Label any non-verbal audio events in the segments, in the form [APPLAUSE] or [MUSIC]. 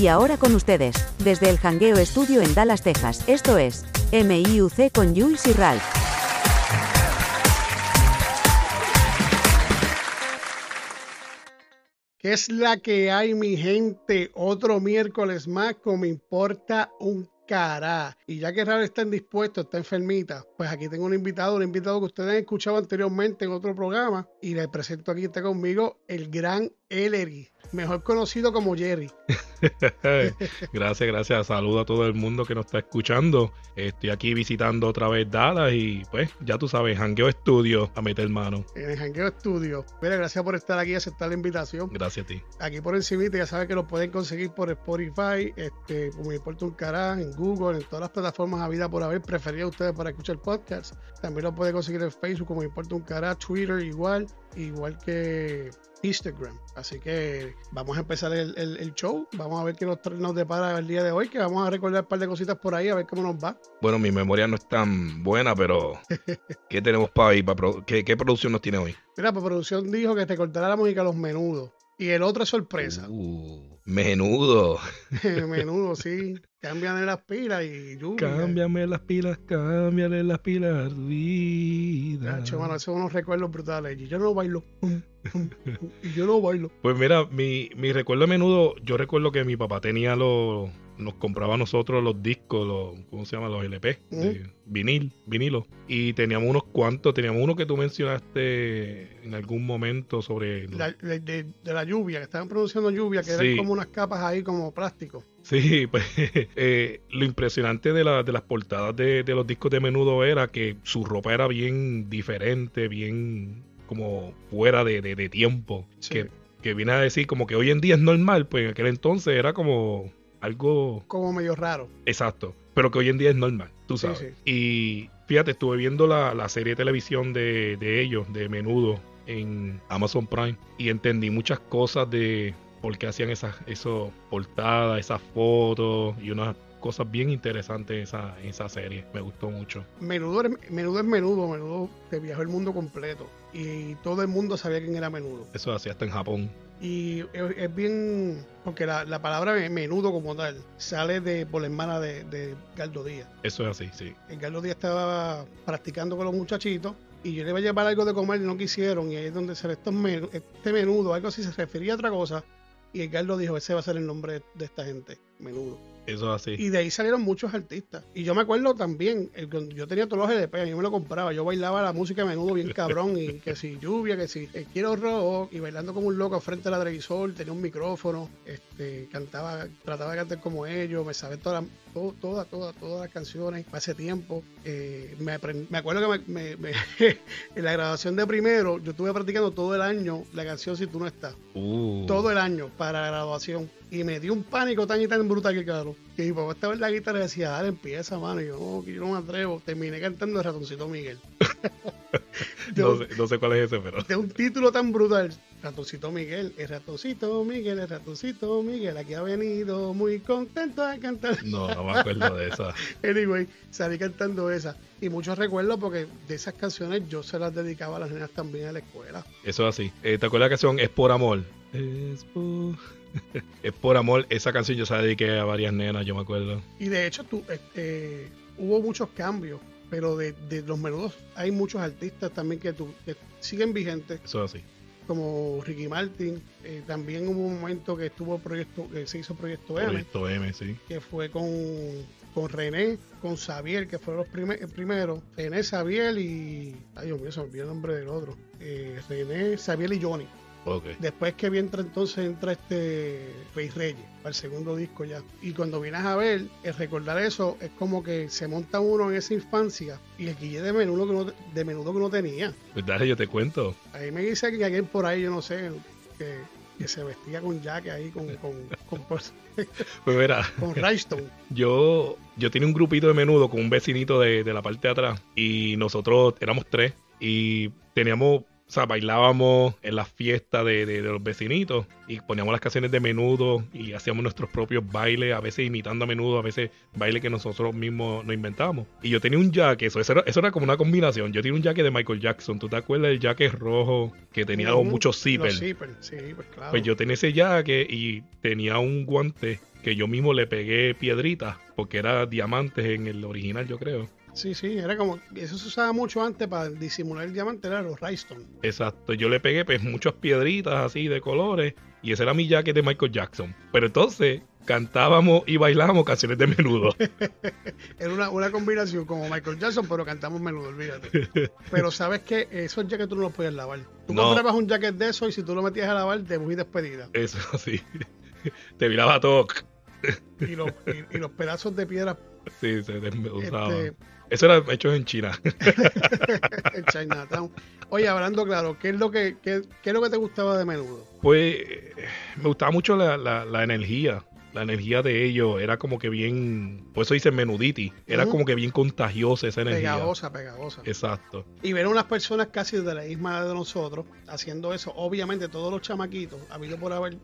Y ahora con ustedes, desde el Hangueo Estudio en Dallas, Texas, esto es MIUC con Jules y Ralph. ¿Qué es la que hay, mi gente? Otro miércoles más, como importa un cara. Y ya que Ralph está indispuesto, está enfermita, pues aquí tengo un invitado, un invitado que ustedes han escuchado anteriormente en otro programa. Y le presento aquí, está conmigo, el gran Ellery mejor conocido como Jerry. [LAUGHS] gracias, gracias. Saludo a todo el mundo que nos está escuchando. Estoy aquí visitando otra vez Dallas y pues ya tú sabes, Hangueo Estudio a meter mano. En Hangueo Estudio. Mira, gracias por estar aquí y aceptar la invitación. Gracias a ti. Aquí por encima ya sabes que lo pueden conseguir por Spotify, este, como me importa un carajo, en Google, en todas las plataformas a vida por haber preferido ustedes para escuchar podcast. También lo pueden conseguir en Facebook, como me importa un carajo, Twitter igual, igual que Instagram. Así que vamos a empezar el, show. Vamos a ver qué nos, nos, depara el día de hoy, que vamos a recordar un par de cositas por ahí, a ver cómo nos va. Bueno, mi memoria no es tan buena, pero [LAUGHS] ¿qué tenemos para ahí? ¿qué, producción nos tiene hoy? Mira, pues producción dijo que te cortará la música a los menudos. Y el otro es sorpresa. Uh, menudo. [LAUGHS] menudo, sí. Cámbiame las pilas y lluvia. Cámbiame las pilas, cámbiale las pilas, vida. Nacho, mano, esos son unos recuerdos brutales. Y yo no bailo. y yo no bailo. Pues mira, mi, mi recuerdo a menudo, yo recuerdo que mi papá tenía los nos compraba a nosotros los discos, los, ¿cómo se llama? Los LP, vinil, vinilo. Y teníamos unos cuantos, teníamos uno que tú mencionaste en algún momento sobre... de, la lluvia, que estaban produciendo lluvia, que eran como unas capas ahí como plástico. Sí, [LAUGHS] pues eh, lo impresionante de, la, de las portadas de, los discos de menudo era que su ropa era bien diferente, bien como fuera de, tiempo. Que, que viene a decir como que hoy en día es normal, pues en aquel entonces era como algo... Como medio raro. Exacto, pero que hoy en día es normal, tú sabes. Y fíjate, estuve viendo la, serie de televisión de, ellos, de menudo, en Amazon Prime, y entendí muchas cosas de por qué hacían esas, esos portadas, esas fotos y unas cosas bien interesantes en esa, esa serie. Me gustó mucho. Menudo, menudo es menudo, menudo te viajó el mundo completo. Y todo el mundo sabía quién era menudo. Eso hacía hasta en Japón. Y es, bien, porque la, la, palabra menudo como tal sale de por la hermana de, de Galdo Díaz. Eso es así, sí. El Galdo Díaz estaba practicando con los muchachitos y yo le iba a llevar algo de comer y no quisieron. Y ahí es donde se estos este menudo, algo así se refería a otra cosa. Y el Galdo dijo, ese va a ser el nombre de esta gente, menudo. Eso así. Y de ahí salieron muchos artistas. Y yo me acuerdo también, yo tenía todos los LP, yo me lo compraba, yo bailaba la música a menudo bien cabrón, y que si lluvia, que si eh, quiero rock, y bailando como un loco frente a la televisor, tenía un micrófono, este, cantaba, trataba de cantar como ellos, me sabía todas, todas, todas, todas las canciones hace tiempo. Eh, me, me, acuerdo que me, [LAUGHS] en la grabación de primero, yo estuve practicando todo el año la canción Si tú no estás. Uh. Todo el año para la graduación. Y me dio un pánico tan y tan brutal que, claro, que mi papá estaba en la guitarra y decía, dale, empieza, mano. Y yo, no, que yo no me atrevo. Terminé cantando el ratoncito Miguel. [LAUGHS] no, sé, cuál es ese, pero. De un título tan brutal. Ratoncito Miguel, el ratoncito Miguel, el ratoncito Miguel, aquí ha venido muy contento a cantar. No, no me acuerdo de esa. [LAUGHS] anyway, salí cantando esa. Y muchos recuerdos porque de esas canciones yo se las dedicaba a las nenas también en la escuela. Eso es así. Eh, ¿Te acuerdas la canción Es por amor? Es por... [LAUGHS] es por amor. Esa canción yo se la dediqué a varias nenas, yo me acuerdo. Y de hecho, tú, este, hubo muchos cambios, pero de, los menudos hay muchos artistas también que, siguen vigentes. Eso así. Como Ricky Martin. Eh, también hubo un momento que estuvo proyecto, que se hizo Proyecto M. Proyecto M, sí. Que fue con, con René, con Xavier, que fueron los primeros. René, Xavier y. Ay, Dios mío, se me olvidó el nombre del otro. Eh, René, Xavier y Johnny. Después que entra entonces entra este Rey Reyes para el segundo disco ya. Y cuando vienes a ver, el recordar eso es como que se monta uno en esa infancia y el guille de menudo que no, de menudo que no tenía. Pues dale, yo te cuento. Ahí me dice que alguien por ahí, yo no sé, que, se vestía con jaque ahí con, con, con, [LAUGHS] pues mira, con Rhinestone. Yo, yo tenía un grupito de menudo con un vecinito de, de la parte de atrás y nosotros éramos tres y teníamos o sea, bailábamos en las fiestas de, los vecinitos y poníamos las canciones de menudo y hacíamos nuestros propios bailes, a veces imitando a menudo, a veces bailes que nosotros mismos nos inventamos. Y yo tenía un jacket, eso, eso, era, eso era como una combinación. Yo tenía un jacket de Michael Jackson, ¿tú te acuerdas del jacket rojo que tenía muchos zippers? Sí, pues claro. Pues yo tenía ese jacket y tenía un guante que yo mismo le pegué piedritas porque era diamantes en el original, yo creo. Sí, sí, era como. Eso se usaba mucho antes para disimular el diamante, era los rhinestone. Exacto, yo le pegué pues muchas piedritas así de colores y ese era mi jacket de Michael Jackson. Pero entonces cantábamos y bailábamos canciones de menudo. [LAUGHS] era una, una, combinación como Michael Jackson, pero cantamos menudo, olvídate. Pero sabes que esos jackets tú no los podías lavar. Tú no. comprabas un jacket de eso y si tú lo metías a lavar, te muy despedida. Eso sí. [LAUGHS] Te viraba todo. Y los, y, los pedazos de piedra. Sí, se desmeduzaban. Este, eso era hecho en China. [LAUGHS] en Chinatown. Oye, hablando claro, ¿qué es lo que, qué, qué es lo que te gustaba de menudo? Pues me gustaba mucho la, la, la energía la energía de ellos era como que bien, por eso dice menuditi, era como que bien contagiosa esa energía. Pegajosa, pegajosa. Exacto. Y ver unas personas casi de la misma de nosotros haciendo eso, obviamente todos los chamaquitos, habido por haber,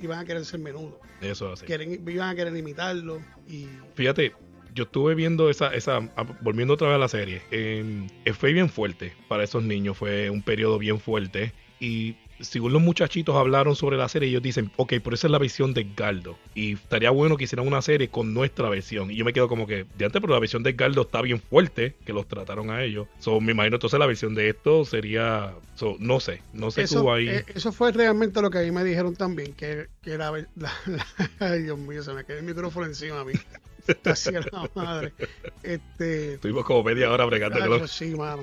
iban a querer ser menudo. Eso así. iban a querer imitarlo y... Fíjate, yo estuve viendo esa, esa, volviendo otra vez a la serie, eh, fue bien fuerte para esos niños, fue un periodo bien fuerte y según los muchachitos hablaron sobre la serie, ellos dicen, ok, por esa es la versión de Galdo. Y estaría bueno que hicieran una serie con nuestra versión. Y yo me quedo como que, de antes, pero la versión de Galdo está bien fuerte, que los trataron a ellos. So, me imagino entonces la versión de esto sería, no sé, no sé eso, ahí. Eh, eso fue realmente lo que a mí me dijeron también, que, que la, [LAUGHS] ay Dios mío, se me quedó el micrófono encima a mí. Está la madre. Este, Estuvimos como media hora bregando. sí, mano.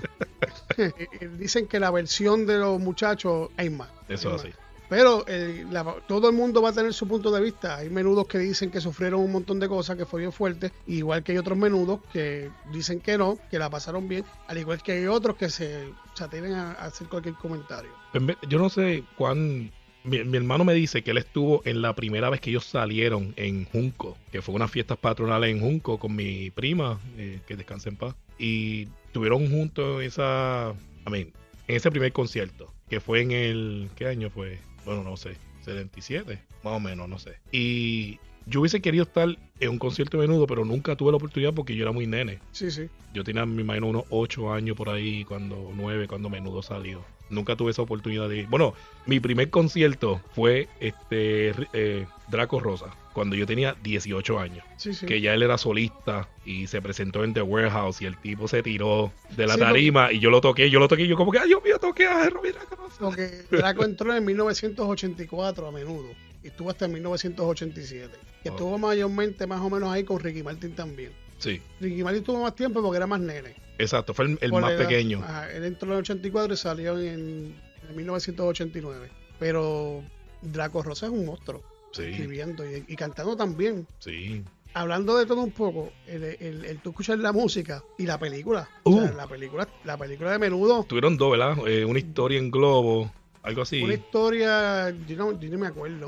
Eh, eh, dicen que la versión de los muchachos hay más. Eso así. Pero eh, todo el mundo va a tener su punto de vista. Hay menudos que dicen que sufrieron un montón de cosas, que fue bien fuerte, igual que hay otros menudos que dicen que no, que la pasaron bien, al igual que hay otros que se, se atienen a, hacer cualquier comentario. Pues yo no sé cuán mi, hermano me dice que él estuvo en la primera vez que ellos salieron en Junco, que fue unas fiestas patronales en Junco con mi prima, eh, que descanse en paz. Y estuvieron juntos esa, I mean, en ese primer concierto, que fue en el, ¿qué año fue? Bueno, no sé, 77, más o menos, no sé. Y yo hubiese querido estar en un concierto de menudo, pero nunca tuve la oportunidad porque yo era muy nene. Sí, sí. Yo tenía, me imagino, unos 8 años por ahí, cuando 9, cuando menudo salió nunca tuve esa oportunidad de ir. Bueno, mi primer concierto fue este eh, Draco Rosa, cuando yo tenía 18 años. Que ya él era solista y se presentó en The Warehouse y el tipo se tiró de la tarima y yo lo toqué, yo lo toqué y yo como que, ay Dios mío, toqué a Draco Rosa. Porque Draco entró en 1984 a menudo y estuvo hasta en 1987. Que estuvo mayormente más o menos ahí con Ricky Martin también. Sí. Ricky Martin tuvo más tiempo porque era más nene. Exacto, fue el, más pequeño. él entró en el 84 y salió en, 1989. Pero Draco Rosa es un monstruo. Sí. Escribiendo y, cantando también. Sí. Hablando de todo un poco, el, el, tú escuchas la música y la película. O sea, uh. la película, la película de menudo. Tuvieron dos, ¿verdad? Eh, una historia en globo. Algo así. Una historia, yo no, yo no me acuerdo.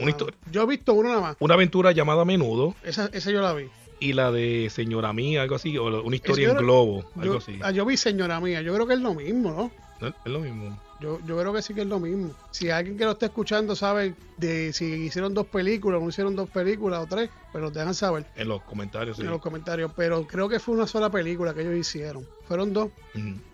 Yo he visto una nada más. Una aventura llamada Menudo. Esa, esa yo la vi y la de Señora Mía, algo así, o una historia en globo, algo así. Ah, yo vi Señora Mía, yo creo que es lo mismo, ¿no? Es lo mismo. Yo, yo creo que sí que es lo mismo. Si alguien que lo esté escuchando sabe de si hicieron dos películas, no hicieron dos películas o tres, pues nos dejan saber. En los comentarios, sí. En los comentarios, pero creo que fue una sola película que ellos hicieron. Fueron dos.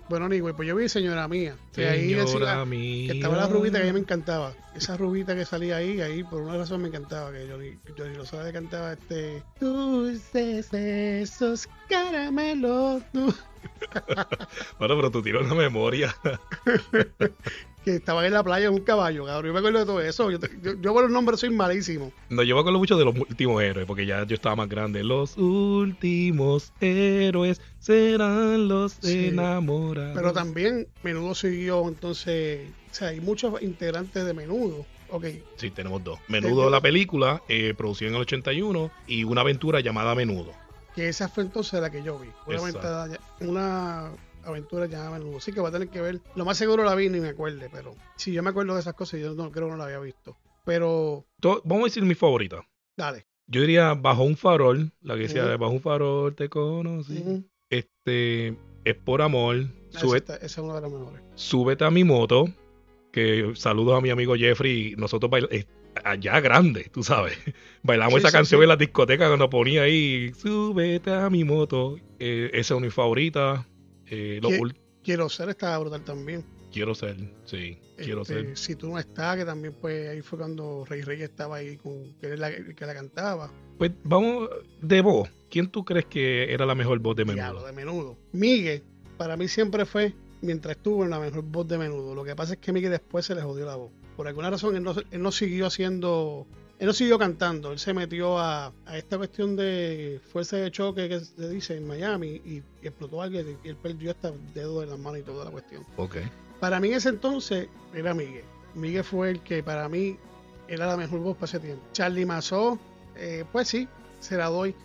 Bueno, ni pues yo vi Señora Mía. Que ahí decía que estaba la rubita que a mí me encantaba. Esa rubita que salía ahí, ahí por una razón me encantaba. Que yo, yo, yo lo cantaba este. Dulces esos caramelos. [LAUGHS] bueno, pero tú tiras la memoria. [LAUGHS] que estaban en la playa en un caballo, cabrón. Yo me acuerdo de todo eso. Yo, yo, por los nombres soy malísimo. No, yo me acuerdo mucho de los últimos héroes, porque ya yo estaba más grande. Los últimos héroes serán los enamorados. Pero también Menudo siguió, entonces, o sea, hay muchos integrantes de Menudo. Ok. Sí, tenemos dos. Menudo, la película, eh, producida en el 81, y una aventura llamada Menudo. Que esa fue entonces la que yo vi. Una, una aventura llamada Menudo. Sí que va a tener que ver. Lo más seguro la vi ni me acuerde, pero si yo me acuerdo de esas cosas, yo no creo que no la había visto. Pero. Vamos a decir mi favorita. Dale. Yo diría Bajo un farol, la que decía Bajo un farol te conocí. Este es por amor. esa, es una de las mejores. Súbete a mi moto. que saludos a mi amigo Jeffrey, nosotros bailamos, allá grande, tú sabes. [LAUGHS] Bailamos esa canción en la discoteca cuando ponía ahí, súbete a mi moto. Eh, esa es mi favorita. Eh, quiero ser estaba brutal también. Quiero ser, sí, quiero este, ser. Si tú no estás, que también pues ahí fue cuando Rey Rey estaba ahí, con, que, la, que la cantaba. Pues vamos, de voz, ¿quién tú crees que era la mejor voz de menudo? de menudo. Miguel, para mí siempre fue, mientras estuvo en la mejor voz de menudo. Lo que pasa es que Miguel después se le jodió la voz. Por alguna razón él no, él no siguió haciendo él no siguió cantando, él se metió a, esta cuestión de fuerza de choque que se dice en Miami y, explotó alguien y él perdió hasta dedo de la mano y toda la cuestión. Ok. Para mí en ese entonces era Miguel. Miguel fue el que para mí era la mejor voz para ese tiempo. Charlie Mazó, eh, pues sí, se la doy.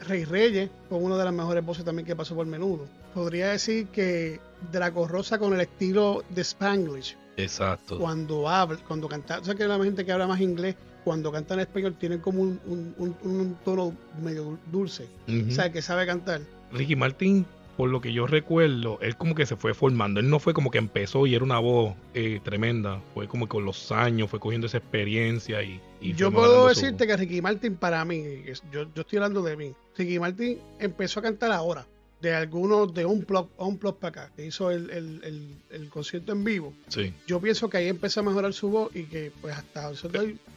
Rey Reyes, con una de las mejores voces también que pasó por menudo. Podría decir que Draco Rosa con el estilo de Spanglish. Exacto. Cuando habla, cuando canta, o sea que la gente que habla más inglés, cuando canta en español, tienen como un, tono medio dulce. O sea, que sabe cantar. Ricky Martin por lo que yo recuerdo, él como que se fue formando. Él no fue como que empezó y era una voz eh, tremenda. Fue como que con los años fue cogiendo esa experiencia y... yo puedo decirte que Ricky Martin para mí, yo, yo estoy hablando de mí, Ricky Martin empezó a cantar ahora de algunos de un plot, un plot para acá, que hizo el, el, el, concierto en vivo. Sí. Yo pienso que ahí empezó a mejorar su voz y que pues hasta...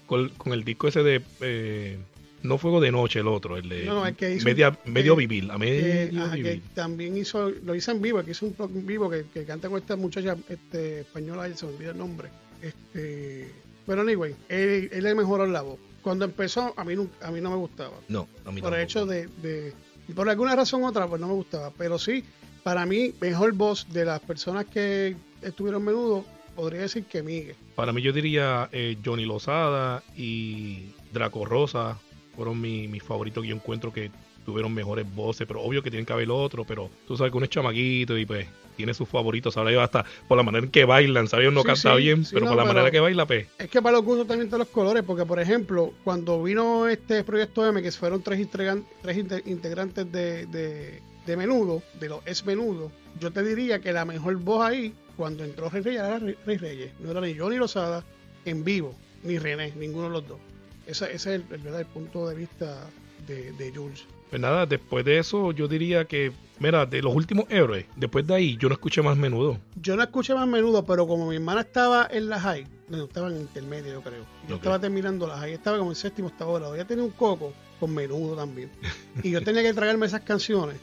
Con, con el disco ese de... Eh, no Fuego de Noche el otro, el de no, no, que hizo, media, medio vivir, a medio Que también hizo, lo hizo en vivo, que hizo un en vivo que, que, canta con esta muchacha este, española, se me olvida el nombre. Este, pero anyway, él, él le mejoró la voz. Cuando empezó, a mí, no, a mí no me gustaba. No, a mí Por el hecho de, de, por alguna razón u otra, pues no me gustaba. Pero sí, para mí, mejor voz de las personas que estuvieron menudo, podría decir que Miguel. Para mí yo diría eh, Johnny Lozada y Draco Rosa fueron mis favoritos que yo encuentro que tuvieron mejores voces, pero obvio que tienen que haber otro, pero tú sabes que uno es chamaquito y pues tiene sus favoritos, ahora yo hasta por la manera en que bailan, ¿sabes? No canta bien, pero por la manera que baila, pues. Es que para los gustos también están los colores, porque por ejemplo, cuando vino este proyecto M, que fueron tres, tres integrantes de, de, menudo, de los es menudo, yo te diría que la mejor voz ahí, cuando entró Rey Reyes, era Rey Reyes, no era ni Johnny Rosada en vivo, ni René, ninguno de los dos. Ese, es el, el, punto de vista de, de, Jules. Pues nada, después de eso yo diría que, mira, de los últimos héroes, después de ahí yo no escuché más menudo. Yo no escuché más menudo, pero como mi hermana estaba en la high, no, estaba en intermedio yo creo. Yo estaba terminando la high, estaba como en séptimo hasta ahora. Ella tenía un coco con menudo también. Y yo [LAUGHS] tenía que tragarme esas canciones.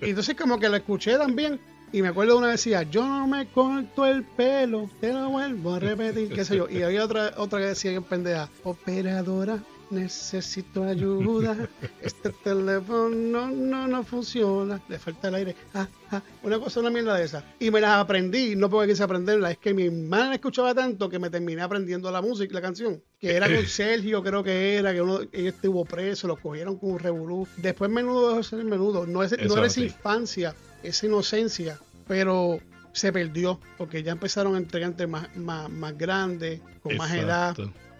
Y entonces como que la escuché también y me acuerdo una decía, yo no me corto el pelo, te lo vuelvo a repetir, qué sé yo. Y había otra, otra que decía en pendeja, operadora, necesito ayuda, este teléfono no, no, funciona, le falta el aire, ah, ah. una cosa, una mierda de esa. Y me las aprendí, no porque quise aprenderla, es que mi hermana escuchaba tanto que me terminé aprendiendo la música, la canción, que era con [CLEARS THROAT] Sergio, creo que era, que uno, ella estuvo preso, lo cogieron con un revolú. Después menudo dejó de ser menudo, no, es, no era esa infancia esa inocencia, pero se perdió porque ya empezaron a entregar más, más, más grandes, con más edad.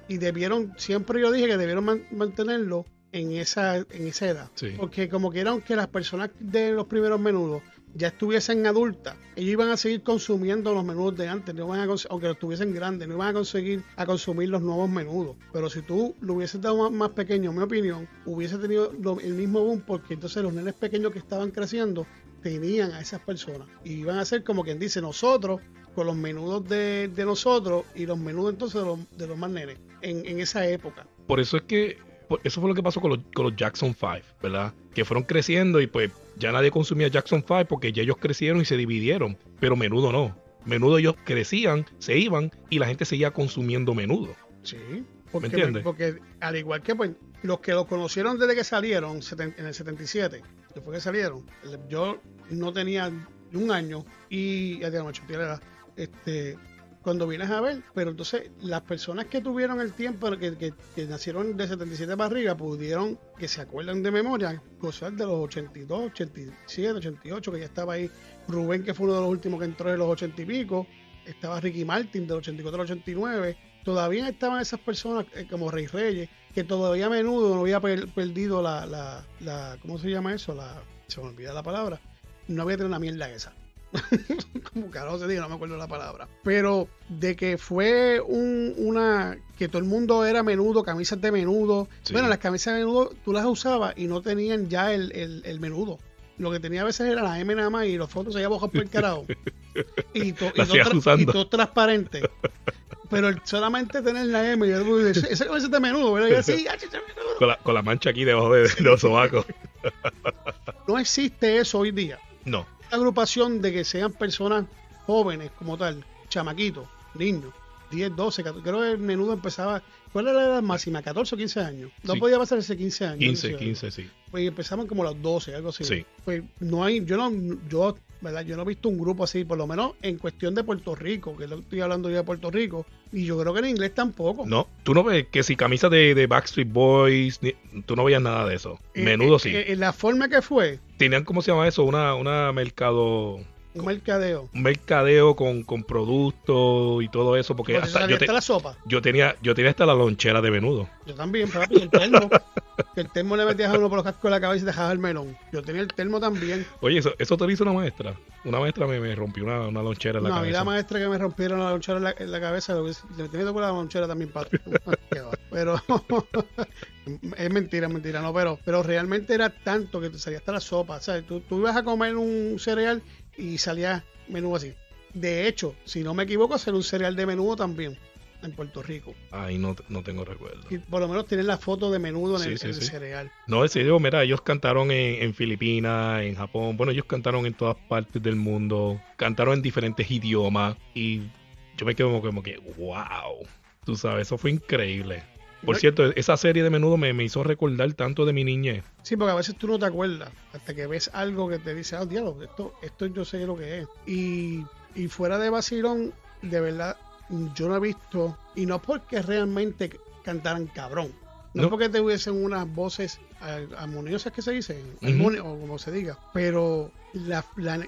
Y debieron, siempre yo dije que debieron mantenerlo en esa, en esa edad. Porque como que eran que las personas de los primeros menudos ya estuviesen adultas, ellos iban a seguir consumiendo los menudos de antes, no van a aunque los tuviesen grandes, no iban a conseguir a consumir los nuevos menudos. Pero si tú lo hubieses dado más, pequeño, en mi opinión, hubiese tenido el mismo boom, porque entonces los nenes pequeños que estaban creciendo tenían a esas personas. Y iban a ser como quien dice nosotros, con los menudos de, nosotros y los menudos entonces de los, de los más nenes en, en, esa época. Por eso es que, eso fue lo que pasó con los, con los Jackson 5, ¿verdad? Que fueron creciendo y pues ya nadie consumía Jackson 5 porque ya ellos crecieron y se dividieron, pero menudo no. Menudo ellos crecían, se iban y la gente seguía consumiendo menudo. Sí, porque, ¿Me entiendes? Porque al igual que pues, los que los conocieron desde que salieron en el 77, después que salieron, yo no tenía un año y ya tenía la este, cuando vienes a ver, pero entonces las personas que tuvieron el tiempo, que, que, nacieron de 77 para arriba, pudieron, que se acuerdan de memoria, cosas de los 82, 87, 88, que ya estaba ahí Rubén, que fue uno de los últimos que entró en los 80 y pico, estaba Ricky Martin del 84 al 89, todavía estaban esas personas eh, como Rey Reyes, que todavía a menudo no había perdido la, la, la, ¿cómo se llama eso? La, se me olvida la palabra, no había tenido una mierda esa. [LAUGHS] como carajo se diga, no me acuerdo la palabra. Pero de que fue un, una. que todo el mundo era menudo, camisas de menudo. Bueno, las camisas de menudo tú las usabas y no tenían ya el, el, menudo. Lo que tenía a veces era la M nada más y los fotos se iban por el carajo. [LAUGHS] Y, todo transparente. Pero solamente tener la M, esa camisa de menudo, ¿verdad? así, con, la, con la mancha aquí debajo de, de los sobacos. [LAUGHS] no existe eso hoy día. No agrupación de que sean personas jóvenes como tal, chamaquitos, niños, 10, 12, 14, creo que el menudo empezaba, ¿cuál era la edad máxima? ¿14 o 15 años? No podía pasar ese 15 años. 15, 15, sí. Pues empezaban como los 12, algo así. Sí. Pues no hay, yo no, yo, ¿verdad? Yo no he visto un grupo así, por lo menos en cuestión de Puerto Rico, que estoy hablando yo de Puerto Rico, y yo creo que en inglés tampoco. No, tú no ves que si camisa de, de Backstreet Boys, tú no veías nada de eso. Eh, menudo eh, sí. Eh, la forma que fue. Tenían, ¿cómo se llama eso? Una, una mercado un mercadeo. Un mercadeo con, con productos y todo eso. Porque hasta, yo, la sopa. yo tenía yo tenía hasta la lonchera de menudo. Yo también, papi, el termo. el termo le metías a uno por los cascos de la cabeza y dejabas el melón. Yo tenía el termo también. Oye, eso, eso te lo hizo una maestra. Una maestra me, me rompió una, una, lonchera en la cabeza. No, a mí la maestra que me rompieron la lonchera en la, en la cabeza, le tenía que la lonchera también, papi. [LAUGHS] pero [LAUGHS] es mentira, es mentira, no, pero, pero realmente era tanto que te salía hasta la sopa. ¿sabes? Tú, tú ibas a comer un cereal y salía menú así. De hecho, si no me equivoco, hacer un cereal de menudo también en Puerto Rico. Ay, no, no tengo recuerdo. Y por lo menos tienen la foto de menudo en, el, cereal. No, ese yo, mira, ellos cantaron en, Filipinas, en Japón, bueno, ellos cantaron en todas partes del mundo, cantaron en diferentes idiomas y yo me quedo como que, wow, tú sabes, eso fue increíble. Por cierto, esa serie de menudo me, me, hizo recordar tanto de mi niñez. Sí, porque a veces tú no te acuerdas hasta que ves algo que te dice, oh, diablo, esto, esto yo sé lo que es. Y, y fuera de vacilón, de verdad, yo no he visto, y no porque realmente cantaran cabrón, no, porque tuviesen unas voces armoniosas que se dicen, o como se diga, pero la,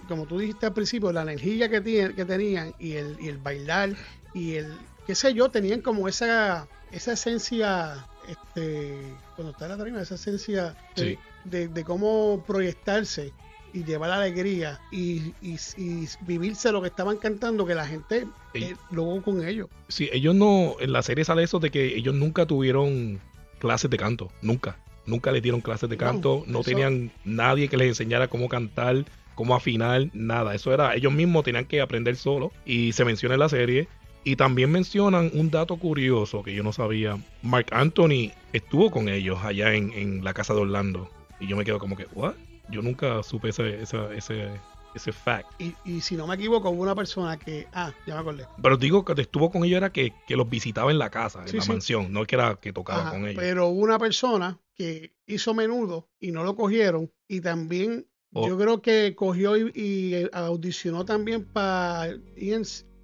como tú dijiste al principio, la energía que, que tenían y el, y el bailar y el, qué sé yo, tenían como esa esa esencia, este, cuando está en la tarima, esa esencia de, cómo proyectarse y llevar alegría y, y, vivirse lo que estaban cantando, que la gente eh, luego con ellos. Sí, ellos no, en la serie sale eso de que ellos nunca tuvieron clases de canto, nunca. Nunca les dieron clases de canto, no, tenían nadie que les enseñara cómo cantar, cómo afinar, nada. Eso era, ellos mismos tenían que aprender solo. Y se menciona en la serie y también mencionan un dato curioso que yo no sabía. Mark Anthony estuvo con ellos allá en, la casa de Orlando. Y yo me quedo como que, ¿what? Yo nunca supe ese, ese, ese, fact. Y, si no me equivoco, hubo una persona que. Ah, ya me acordé. Pero digo que estuvo con ellos era que, los visitaba en la casa, en la mansión, no que era que tocaba con ellos. Pero hubo una persona que hizo menudo y no lo cogieron. Y también oh. yo creo que cogió y, audicionó también para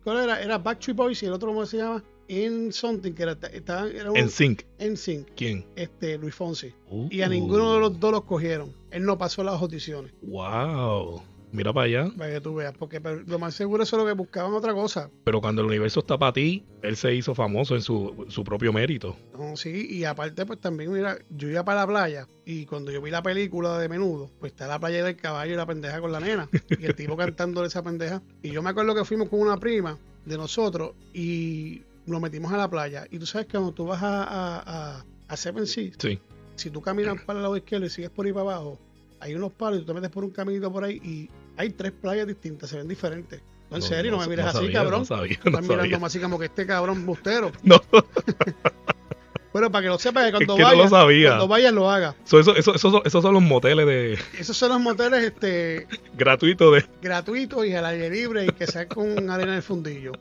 ¿Cuál era? Era Backstreet Boys y el otro, ¿cómo se llama? En Something, que era, estaba, era un, En Sync. En Sync. ¿Quién? Este, Luis Fonsi. Y a ninguno de los dos los cogieron. Él no pasó las audiciones. ¡Wow! Mira para allá. Para que tú veas, porque lo más seguro eso es lo que buscaban otra cosa. Pero cuando el universo está para ti, él se hizo famoso en su, su propio mérito. No, sí, y aparte, pues también, mira, yo iba para la playa y cuando yo vi la película de menudo, pues está la playa del caballo y la pendeja con la nena. y el tipo [LAUGHS] cantando esa pendeja. Y yo me acuerdo que fuimos con una prima de nosotros y nos metimos a la playa. Y tú sabes que cuando tú vas a, a, a, Seven Seas, sí. si tú caminas para el lado izquierdo y sigues por ahí para abajo, hay unos palos y tú te metes por un caminito por ahí y hay tres playas distintas, se ven diferentes. No, en serio, no, me mires así, cabrón. No sabía, Estás mirando más así como que este cabrón bustero. [LAUGHS] No. [LAUGHS] bueno, para que lo sepas, que cuando vayas, cuando vayas lo hagas. eso, eso, esos son los moteles de. Esos son los moteles este [LAUGHS] gratuitos de. Gratuitos y al aire libre y que sea con arena de fundillo.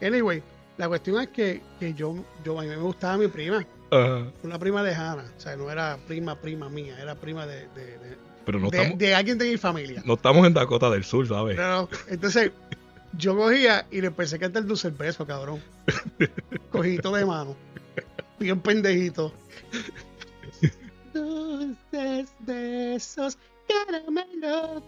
Anyway, la cuestión es que, que yo, yo, a mí me gustaba mi prima. Una prima lejana. O sea, no era prima, prima mía, era prima de, de, pero no de, estamos, de, alguien de mi familia. No estamos en Dakota del Sur, ¿sabes? No, entonces yo cogía y le pensé que era el dulce beso, cabrón. [LAUGHS] Cogito de mano. Bien pendejito. [LAUGHS] Dulces besos, caramelo.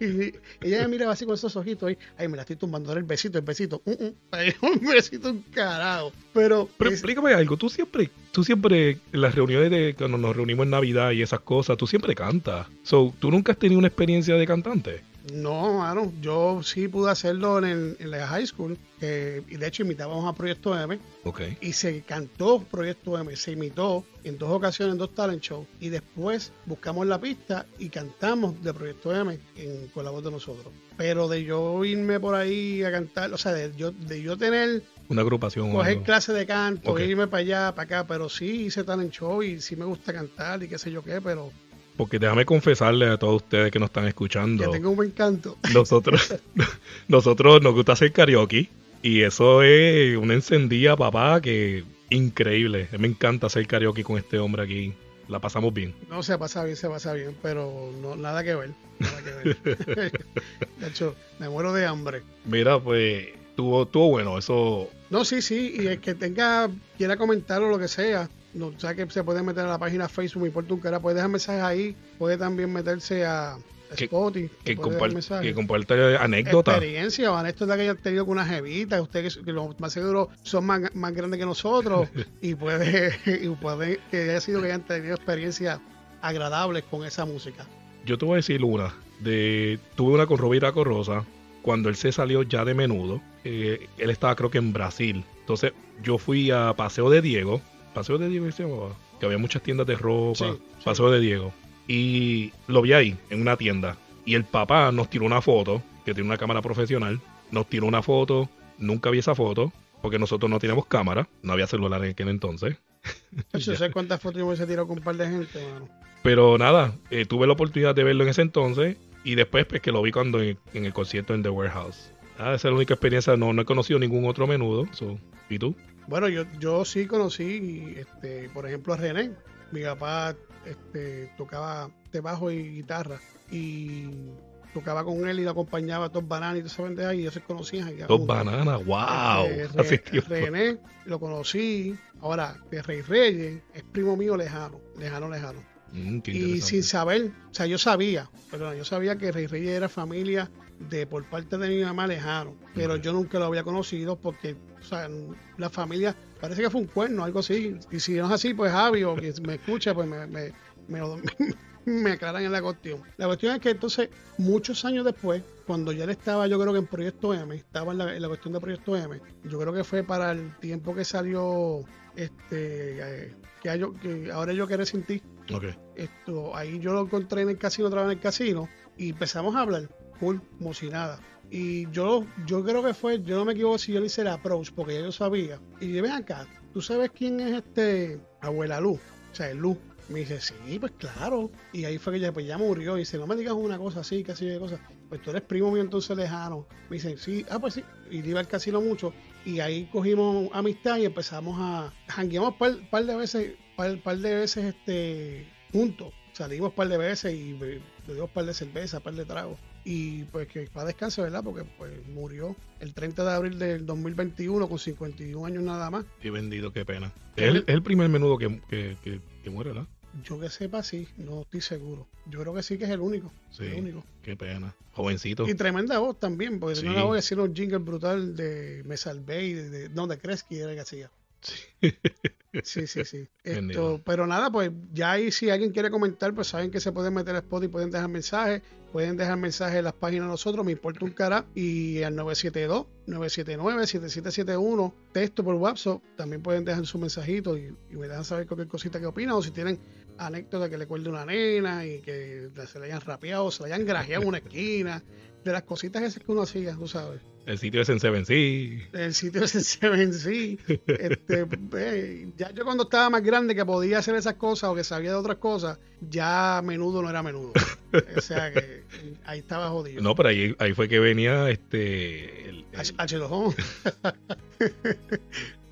Ella me miraba así con esos ojitos y, ay, me la estoy tumbando, el besito, el besito. Uh -uh, [LAUGHS] un besito, un carajo. Pero, Pero explícame algo, tú siempre, tú siempre, en las reuniones de cuando nos reunimos en Navidad y esas cosas, tú siempre cantas. So, ¿tú nunca has tenido una experiencia de cantante? No, mano, yo sí pude hacerlo en, la high school, y de hecho imitábamos a Proyecto M. Okay. Y se cantó Proyecto M, se imitó en dos ocasiones en dos talent shows. Y después buscamos la pista y cantamos de Proyecto M con la voz de nosotros. Pero de yo irme por ahí a cantar, o sea, de yo, de yo tener una agrupación. Coger clase de canto, irme para allá, para acá, pero sí hice talent show y sí me gusta cantar y qué sé yo qué, pero porque déjame confesarle a todos ustedes que nos están escuchando. Que tengo un buen canto. Nosotros, [LAUGHS] nosotros nos gusta hacer karaoke. Y eso es una encendida, papá, que increíble. Me encanta hacer karaoke con este hombre aquí. La pasamos bien. No, se pasa bien, se pasa bien, pero no, nada que ver. Nada que ver. [LAUGHS] [LAUGHS] de hecho, me muero de hambre. Mira, pues, tuvo, tuvo bueno, eso. No, sí, sí, y el que tenga, quiera comentar o lo que sea, no, o que se puede meter a la página Facebook, me importa un cara, puede dejar mensajes ahí, puede también meterse a Spotify, que, que, comparte anécdotas. Experiencia o anécdotas que hayan tenido con una jevita, ustedes que, lo más seguro son más, grandes que nosotros [LAUGHS] y puede, y puede que haya sido que hayan tenido experiencias agradables con esa música. Yo te voy a decir una, de, tuve una con Robita Corrosa, cuando él se salió ya de menudo, eh, él estaba creo que en Brasil. Entonces yo fui a Paseo de Diego, Paseo de Diego que había muchas tiendas de ropa, Paseo de Diego. Y lo vi ahí, en una tienda. Y el papá nos tiró una foto, que tiene una cámara profesional, nos tiró una foto, nunca vi esa foto, porque nosotros no teníamos cámara, no había celular en aquel entonces. Yo [LAUGHS] sé cuántas fotos yo hubiese tirado con un par de gente, mano. Pero nada, eh, tuve la oportunidad de verlo en ese entonces y después pues que lo vi cuando en, el concierto en The Warehouse. Ah, esa es la única experiencia, no, no he conocido ningún otro menudo. ¿Y tú? Bueno, yo, yo sí conocí, este, por ejemplo, a René. Mi papá este, tocaba de bajo y guitarra. Y tocaba con él y lo acompañaba a dos bananas y todas esas pendejas y ellos se conocían. Dos bananas, wow. Este, [LAUGHS] René lo conocí. Ahora, de Rey Reyes es primo mío lejano, lejano, lejano. Mm, y sin saber, o sea, yo sabía, pero yo sabía que Rey Reyes era familia de por parte de mi mamá lejano, pero yo nunca lo había conocido porque o sea, la familia parece que fue un cuerno, algo así. Y si no es así, pues Javi o que me escucha, pues me, me, [LAUGHS] me, aclaran en la cuestión. La cuestión es que entonces, muchos años después, cuando ya él estaba, yo creo que en Proyecto M, estaba en la, cuestión de Proyecto M, yo creo que fue para el tiempo que salió este eh, que, que ahora yo quiero sin ti. Esto, ahí yo lo encontré en el casino, otra vez en el casino, y empezamos a hablar, full, como. Y yo, yo creo que fue, yo no me equivoco si yo le hice el approach, porque ya yo sabía. Y dije, ven acá, ¿tú sabes quién es este abuela Luz? O sea, Luz. Me dice, sí, pues claro. Y ahí fue que ella, pues ya murió. Y dice, no me digas una cosa así, casi de cosas. Pues tú eres primo mío entonces lejano. Me dice, sí, ah, pues sí. Y iba al casino mucho. Y ahí cogimos amistad y empezamos a jangueamos un par, de veces, par, par de veces este juntos. Salimos un par de veces y un par de cerveza, un par de tragos y pues que va a descanse, ¿verdad? Porque pues murió el 30 de abril del 2021 con 51 años nada más. Y vendido, qué pena. Es el, primer menudo que, que, muere, ¿verdad? Yo que sepa, sí, no estoy seguro. Yo creo que sí que es el único. Sí, el único. qué pena. Jovencito. Y tremenda voz también, porque tenía una voz decir un jingle brutal de Me Salvé y de, no, de Kresky era que hacía. Sí. Sí, sí. [LAUGHS] Esto, pero nada, pues ya ahí si alguien quiere comentar, pues saben que se pueden meter a Spot y pueden dejar mensajes. Pueden dejar mensajes en las páginas de nosotros, me importa un cara. Y al 972-979-7771, texto por WhatsApp, también pueden dejar su mensajito y, me dejan saber cualquier cosita que opinan. O si tienen anécdota que le cuelde una nena y que se le hayan rapeado, se le hayan grajeado en una esquina. De las cositas esas que uno hacía, tú sabes. El sitio es en Seven Sea. El sitio es en Seven Sea. Este, [LAUGHS] ya yo cuando estaba más grande que podía hacer esas cosas o que sabía de otras cosas, ya menudo no era menudo. o sea que ahí estaba jodido. No, pero ahí, ahí fue que venía este... El, H2O. [LAUGHS]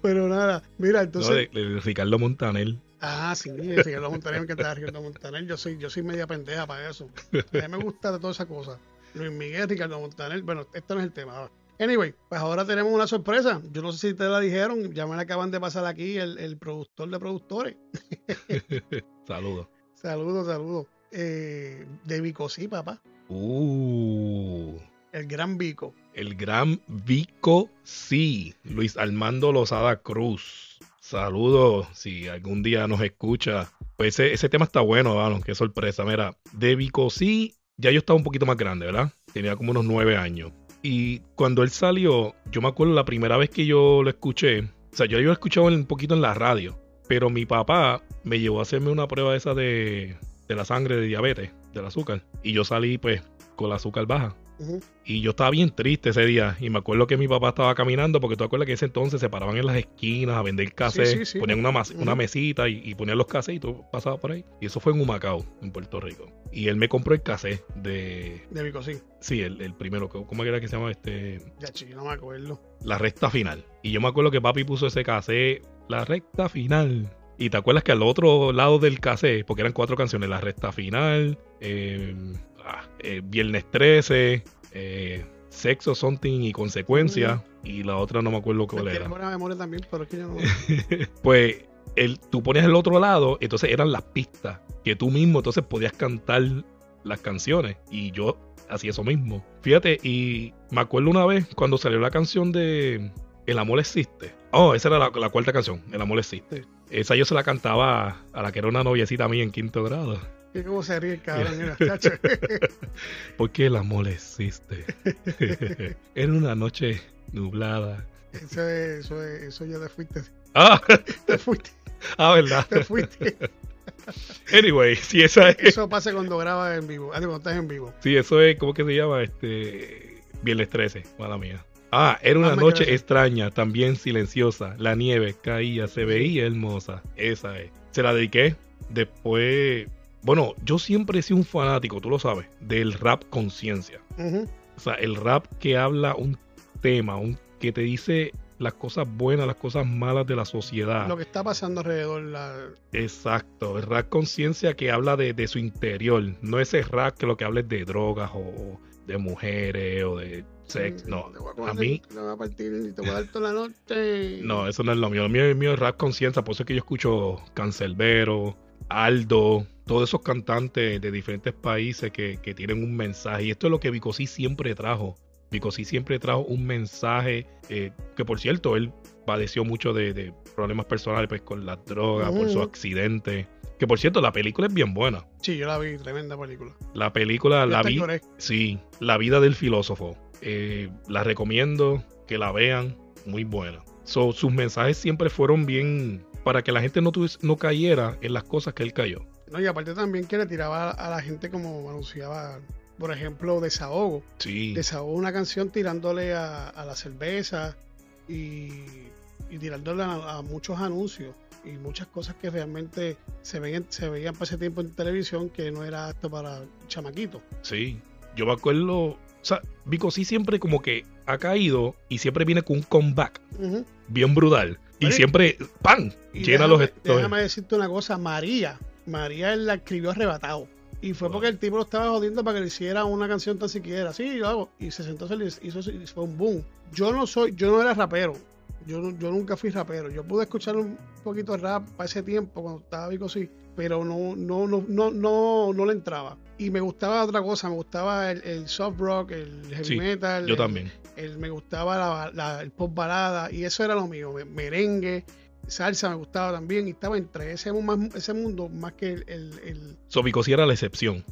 pero nada, mira, entonces... No, Ricardo Montanel. Ah, sí, Ricardo Montanel, que está Ricardo Montanel. Yo soy, yo soy media pendeja para eso. A mí me gusta de toda esa cosa. Luis Miguel, Ricardo Montanel. Bueno, esto no es el tema. Anyway, pues ahora tenemos una sorpresa. Yo no sé si te la dijeron, ya me la acaban de pasar aquí el, productor de productores. [LAUGHS] saludos. Saludos, saludos. Eh, de Vico, sí, papá. Uh. El gran Vico. El gran Vico, sí. Luis Armando Lozada Cruz. Saludos. Si algún día nos escucha. Pues ese, tema está bueno, qué sorpresa. Mira, de Vico, sí ya yo estaba un poquito más grande, ¿verdad? Tenía como unos nueve años. Y cuando él salió, yo me acuerdo la primera vez que yo lo escuché, o sea, yo lo escuchado un poquito en la radio, pero mi papá me llevó a hacerme una prueba esa de, de la sangre de diabetes, del azúcar. Y yo salí pues con la azúcar baja. Y yo estaba bien triste ese día. Y me acuerdo que mi papá estaba caminando, porque tú acuerdas que ese entonces se paraban en las esquinas a vender café, ponían una, una mesita y, ponían los cafés y tú pasabas por ahí. Y eso fue en Humacao, en Puerto Rico. Y él me compró el café de. De Vicosí. Sí, el, el, primero. ¿Cómo era que se llama este? Ya, chico, no me acuerdo. La recta final. Y yo me acuerdo que papi puso ese café, la recta final. Y te acuerdas que al otro lado del cassette, porque eran cuatro canciones, la recta final, eh, Ah, eh, Viernes 13, eh, Sexo, Something y Consecuencia. Y la otra no me acuerdo cuál era. memoria también, pero es que yo no... [LAUGHS] pues el, tú ponías el otro lado, entonces eran las pistas que tú mismo entonces podías cantar las canciones. Y yo hacía eso mismo. Fíjate, y me acuerdo una vez cuando salió la canción de El amor existe. Oh, esa era la, cuarta canción, El amor existe. Esa yo se la cantaba a la que era una noviecita mía en quinto grado. ¿Y cómo se ríe el cabrón? [LAUGHS] Porque el amor existe. [LAUGHS] Era una noche nublada. Eso, eso, eso ya te fuiste. Ah, [LAUGHS] te fuiste. Ah, ¿verdad? Te fuiste. Anyway, si esa es. Eso pasa cuando grabas en vivo. Ah, cuando estás en vivo. Sí, eso es, ¿cómo que se llama? Este. Viernes 13, mala mía. Ah, era una noche extraña, también silenciosa. La nieve caía, se veía hermosa. Esa es. Se la dediqué. Después bueno, yo siempre he sido un fanático, tú lo sabes, del rap conciencia. O sea, el rap que habla un tema, un, que te dice las cosas buenas, las cosas malas de la sociedad. Lo que está pasando alrededor. La... Exacto, el rap conciencia que habla de, su interior, no ese rap que lo que habla es de drogas o de mujeres o de sexo, no. A, mí... No, eso no es lo mío, lo mío, mío es rap conciencia, por eso es que yo escucho Cancelbero, Aldo, todos esos cantantes de diferentes países que, tienen un mensaje. Y esto es lo que Vicosí siempre trajo. Vicosí siempre trajo un mensaje eh, que, por cierto, él padeció mucho de, problemas personales pues, con la droga, por su accidente. Que por cierto, la película es bien buena. Sí, yo la vi, tremenda película. La película, la vi. Sí, La vida del filósofo. Eh, la recomiendo que la vean, muy buena. sus mensajes siempre fueron bien para que la gente no, no cayera en las cosas que él cayó. No, y aparte también que le tiraba a la gente como anunciaba, por ejemplo, Desahogo. Sí. Desahogo una canción tirándole a, la cerveza y, tirándole a, muchos anuncios y muchas cosas que realmente se, ven, se veían para ese tiempo en televisión que no era apto para chamaquito. Sí, yo me acuerdo, o sea, Vico sí siempre como que ha caído y siempre viene con un comeback bien brutal. Y siempre, ¡pam! llena los... Déjame decirte una cosa, María María él la escribió arrebatado. Y fue porque el tipo lo estaba jodiendo para que le hiciera una canción tan siquiera. Sí, lo hago. Y se sentó, se hizo, y fue un boom. Yo no soy, yo no era rapero. Yo, yo nunca fui rapero. Yo pude escuchar un poquito de rap para ese tiempo cuando estaba Vico sí, pero no, no, no, no, no, no le entraba. Y me gustaba otra cosa, me gustaba el, soft rock, el heavy metal. Yo también. El, me gustaba el pop balada y eso era lo mío, merengue salsa me gustaba también y estaba entre ese, ese mundo más que el... el, el... So, era la excepción.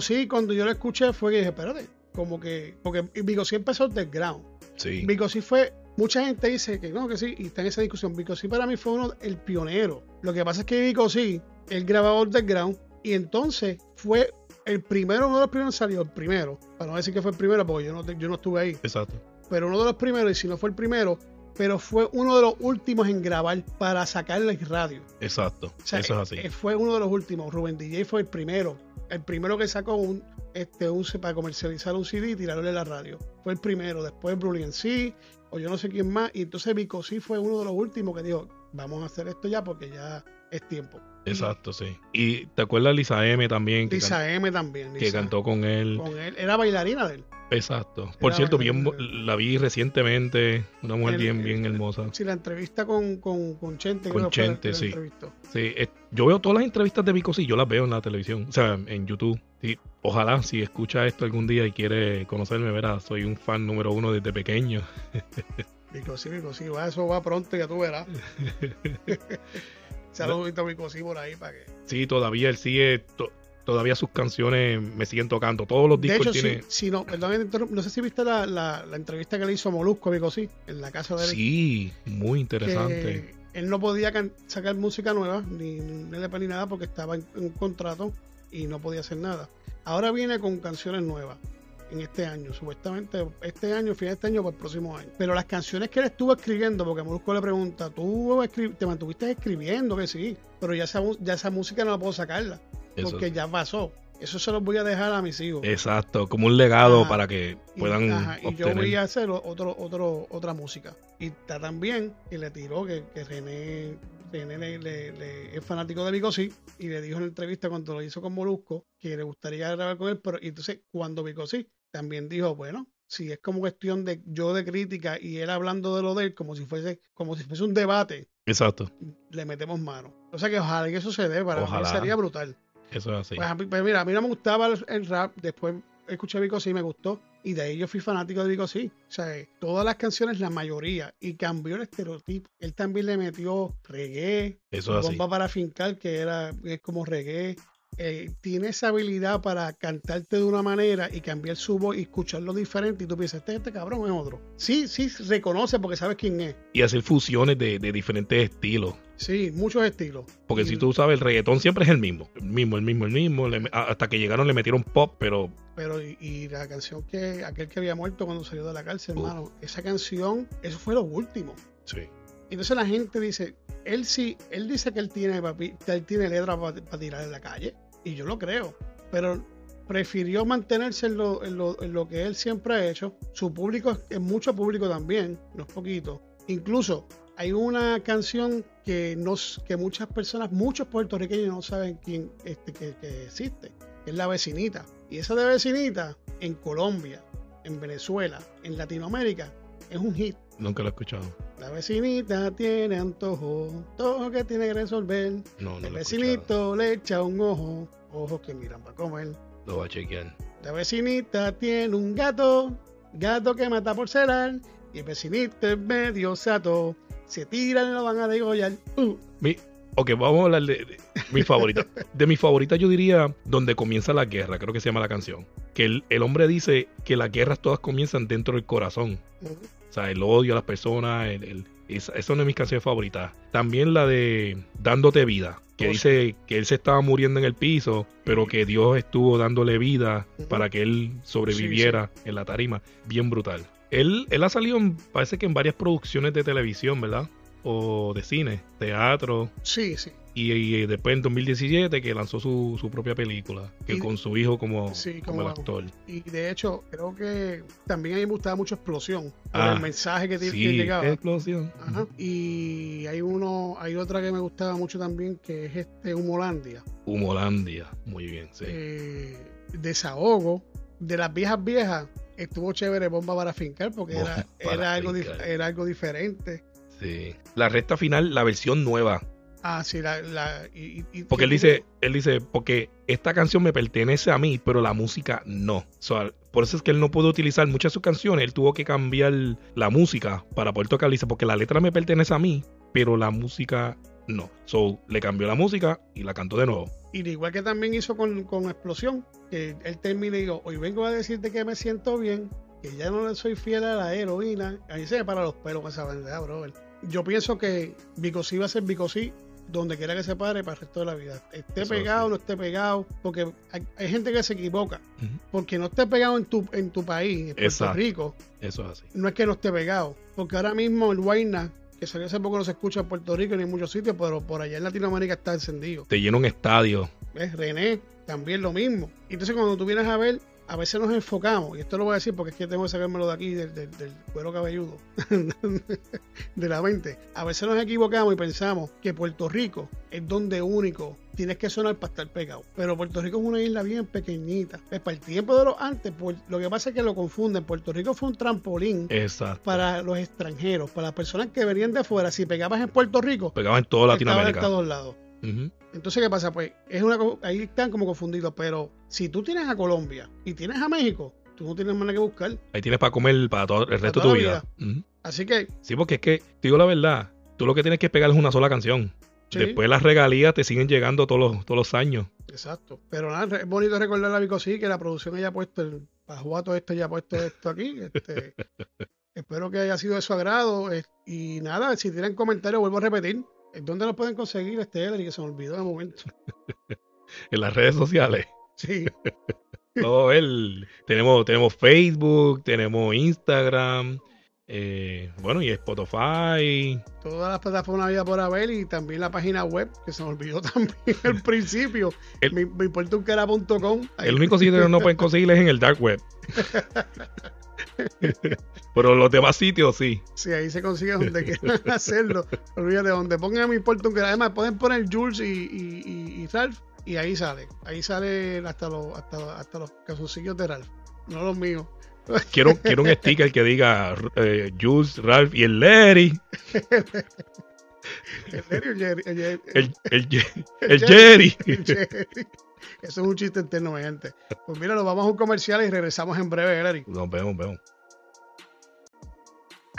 sí cuando yo lo escuché fue que dije, espérate, como que... Porque sí empezó del ground. Sí. sí fue... Mucha gente dice que no, que sí, y está en esa discusión. sí para mí fue uno, el pionero. Lo que pasa es que sí el grabador del ground, y entonces fue el primero, uno de los primeros salió, el primero, para no decir que fue el primero, porque yo no, yo no estuve ahí. Exacto. Pero uno de los primeros, y si no fue el primero, pero fue uno de los últimos en grabar para sacarle el radio. Exacto, eso es así. Eh, fue uno de los últimos. Rubén DJ fue el primero. El primero que sacó un, este, un para comercializar un CD y tirarle la radio. Fue el primero. Después Brullian C, o yo no sé quién más. Y entonces Vico sí fue uno de los últimos que dijo, vamos a hacer esto ya porque ya es tiempo. Exacto, sí. Y te acuerdas Lisa M también. Lisa M también. que cantó con él. Con él. Era bailarina de él. Exacto. Por cierto, bien, la vi recientemente. Una mujer bien, bien hermosa. Sí, la entrevista con, con, con Chente. Con Chente, sí. sí yo veo todas las entrevistas de Vico, sí, yo las veo en la televisión. O sea, en YouTube. Y ojalá, si escucha esto algún día y quiere conocerme, verás, soy un fan número uno desde pequeño. Vico, sí, Vico, sí. Va, eso va pronto, ya tú verás. [LAUGHS] Saludito a Vico, sí, por ahí para que... Sí, todavía él sigue todavía sus canciones me siguen tocando. Todos los discos de tiene... sí, no, perdón, no sé si viste la, la, entrevista que le hizo Molusco a sí en la casa de él. Sí, muy interesante. él no podía sacar música nueva, ni, ni LP ni nada, porque estaba en un contrato y no podía hacer nada. Ahora viene con canciones nuevas en este año, supuestamente este año, fin de este año, para el próximo año. Pero las canciones que él estuvo escribiendo, porque Molusco le pregunta, ¿tú te mantuviste escribiendo? Que sí, pero ya esa, ya esa música no la puedo sacarla, porque ya pasó. Eso se los voy a dejar a mis hijos. Exacto, como un legado para que puedan. Y, y yo voy a hacer otro, otro, otra música. Y está también, y le tiró que, que René le, es fanático de Vicosí y le dijo en la entrevista cuando lo hizo con Molusco que le gustaría grabar con él, pero entonces cuando Vicosí también dijo, bueno, si es como cuestión de yo de crítica y él hablando de lo de él como si fuese como si fuese un debate. Exacto. Le metemos mano. O sea que ojalá que eso se dé, para mí sería brutal. Eso es así. Pues, pues, mira, a mí no me gustaba el, rap, después escuché Vico y me gustó y de ahí yo fui fanático de Vico sí. O sea, todas las canciones, la mayoría, y cambió el estereotipo. Él también le metió reggae, Eso bomba para fincar, que era es como reggae. Eh, tiene esa habilidad para cantarte de una manera y cambiar su voz y escucharlo diferente y tú piensas, este, este cabrón es otro. Sí, sí, reconoce porque sabes quién es. Y hacer fusiones de, diferentes estilos. Sí, muchos estilos. Porque si tú sabes, el reggaetón siempre es el mismo. El mismo, el mismo, el mismo. hasta que llegaron le metieron pop, pero... Pero y, la canción que aquel que había muerto cuando salió de la cárcel, hermano, esa canción, eso fue lo último. Sí. Entonces la gente dice, él sí, él dice que él tiene, él tiene letra para tirar en la calle y yo lo creo, pero prefirió mantenerse en lo, en lo, en lo que él siempre ha hecho. Su público es mucho público también, no es poquito. Incluso hay una canción que, nos, que muchas personas, muchos puertorriqueños no saben quién este, que, que existe, que es La Vecinita. Y esa de Vecinita, en Colombia, en Venezuela, en Latinoamérica, es un hit. Nunca lo he escuchado. La vecinita tiene antojo, todo que tiene que resolver. No, no El vecinito le echa un ojo, ojos que miran para comer. Lo va a chequear. La vecinita tiene un gato, gato que mata por celar. Y el vecinito es medio sato, se tiran y lo van a degollar. Uh. Mi, ok, vamos a hablar de, mi favorita. de mi favorita yo diría Donde comienza la guerra, creo que se llama la canción. Que el, el hombre dice que las guerras todas comienzan dentro del corazón. O sea, el odio a las personas, el, esa, es una de mis canciones favoritas. También la de Dándote vida, que dice que él se estaba muriendo en el piso, pero que Dios estuvo dándole vida para que él sobreviviera en la tarima. Bien brutal. Él, él ha salido, parece que en varias producciones de televisión, ¿verdad? O de cine, teatro. Sí, sí. Y, después en 2017 que lanzó su, su propia película, que con su hijo como, como, el actor. Y de hecho, creo que también a mí me gustaba mucho Explosión, ah, el mensaje que, sí, llegaba. Explosión. Ajá. Y hay uno, hay otra que me gustaba mucho también, que es este Humolandia. Humolandia, muy bien, sí. Eh, desahogo de las viejas viejas. Estuvo chévere Bomba para fincar porque era, era, algo, era algo diferente. Sí. La recta final, la versión nueva Ah, sí, la, porque él dice, él dice, porque esta canción me pertenece a mí, pero la música no. por eso es que él no pudo utilizar muchas de sus canciones, él tuvo que cambiar la música para poder tocar. Dice, porque la letra me pertenece a mí, pero la música no. So, le cambió la música y la cantó de nuevo. Y igual que también hizo con, Explosión, que él termina y digo, hoy vengo a decirte que me siento bien, que ya no le soy fiel a la heroína. Ahí se me para los pelos con esa bandera, bro. Yo pienso que Bicosí va a ser Bicosí donde quiera que se pare para el resto de la vida. Esté pegado no esté pegado, porque hay, gente que se equivoca. Porque no esté pegado en tu, en tu país, en Puerto Rico. Eso es así. No es que no esté pegado. Porque ahora mismo el Guayna, que salió hace poco, no se escucha en Puerto Rico ni en muchos sitios, pero por allá en Latinoamérica está encendido. Te llena un estadio. ¿Ves? René, también lo mismo. Entonces cuando tú vienes a ver a veces nos enfocamos, y esto lo voy a decir porque es que tengo que sacármelo de aquí, del, cuero cabelludo, [LAUGHS] de la mente. A veces nos equivocamos y pensamos que Puerto Rico es donde único tienes que sonar para estar pegado. Pero Puerto Rico es una isla bien pequeñita. Es para el tiempo de los antes, lo que pasa es que lo confunden. Puerto Rico fue un trampolín para los extranjeros, para las personas que venían de afuera. Si pegabas en Puerto Rico, pegabas en toda Latinoamérica. En todos lados. Entonces, ¿qué pasa? Pues es una ahí están como confundidos, pero si tú tienes a Colombia y tienes a México, tú no tienes más nada que buscar. Ahí tienes para comer para todo el resto de tu vida. Así que. Sí, porque es que, te digo la verdad, tú lo que tienes que pegar es una sola canción. Después las regalías te siguen llegando todos los, todos los años. Exacto. Pero nada, es bonito recordar a Vico sí que la producción haya puesto el pajuato este haya puesto esto aquí. Este, [LAUGHS] espero que haya sido de su agrado. Y nada, si tienen comentarios, vuelvo a repetir. ¿Dónde lo pueden conseguir este y que se me olvidó de momento? [LAUGHS] en las redes sociales. Sí. [LAUGHS] Todo el, tenemos, tenemos Facebook, tenemos Instagram, eh, bueno, y Spotify. Todas las plataformas había por haber y también la página web, que se me olvidó [LAUGHS] también al principio. El, un cara.com. El único sitio que no pueden conseguir es en el dark web. [LAUGHS] Pero los demás sitios sí. Sí, ahí se consigue donde quieran [LAUGHS] hacerlo. Olvídate, donde pongan mi cara. Además, pueden poner Jules y, y, y, Ralph y ahí sale. Ahí sale hasta los, hasta, hasta los de Ralph. No los míos. [LAUGHS] Quiero, quiero un sticker que diga eh, Jules, Ralph y el Larry. [LAUGHS] el Larry el Jerry. El, el, [LAUGHS] el, Jerry. Eso es un chiste interno, mi gente. Pues mira, nos vamos a un comercial y regresamos en breve, Larry. Nos vemos, vemos.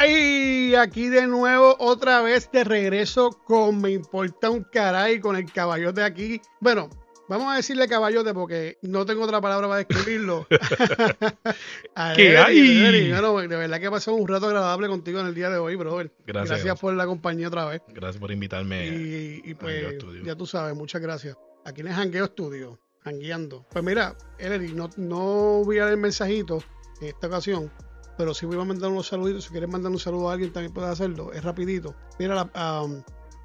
Y aquí de nuevo, otra vez de regreso con Me Importa un Caray, con el caballote aquí. Bueno, Vamos a decirle caballote porque no tengo otra palabra para describirlo. [LAUGHS] [LAUGHS] ¿Qué hay? de verdad que pasó un rato agradable contigo en el día de hoy, brother. Gracias. Gracias por la compañía otra vez. Gracias por invitarme. Y, pues, ya tú sabes, muchas gracias. Aquí en el Jangueo Studio, jangueando. Pues mira, Ellery, no, no voy a dar el mensajito en esta ocasión, pero si voy a mandar unos saluditos. Si quieres mandar un saludo a alguien, también puedes hacerlo. Es rapidito. Mira a, a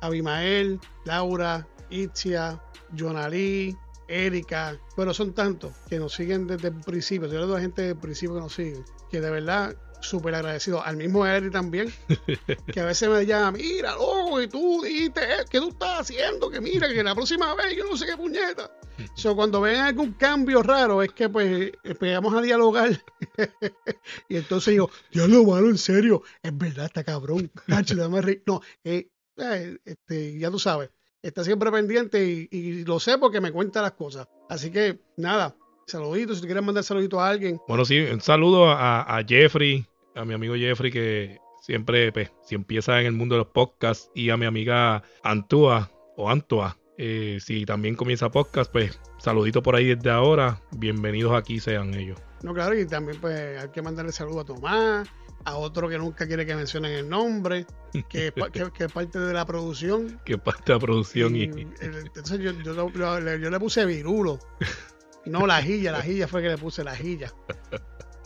Abimael, Laura, Itzia, Jonalí, Erika, pero son tantos que nos siguen desde el principio. Yo le doy a gente desde principio que nos siguen, que de verdad súper agradecido. Al mismo Eric también, que a veces me llama, mira, loco, que tú dijiste, que tú estás haciendo? Que mira, que la próxima vez yo no sé qué puñeta. So, cuando ven algún cambio raro, es que pues empezamos a dialogar. [LAUGHS] y entonces yo, lo malo, en serio, es verdad, está cabrón. No, eh, eh, este, ya tú sabes está siempre pendiente y, lo sé porque me cuenta las cosas. Así que nada, saluditos, si quieres mandar saluditos a alguien. Bueno, sí, un saludo a, Jeffrey, a mi amigo Jeffrey que siempre, pues, si empieza en el mundo de los podcasts y a mi amiga Antua o Antua. Eh, si también comienza podcast, pues saludito por ahí desde ahora. Bienvenidos aquí sean ellos. No, claro, y también pues hay que mandarle saludo a Tomás, a otro que nunca quiere que mencionen el nombre, que es, que, parte de la producción. [LAUGHS] Que parte de la producción. Y, entonces yo, yo, le puse virulo. No, la jilla, la jilla fue que le puse la jilla.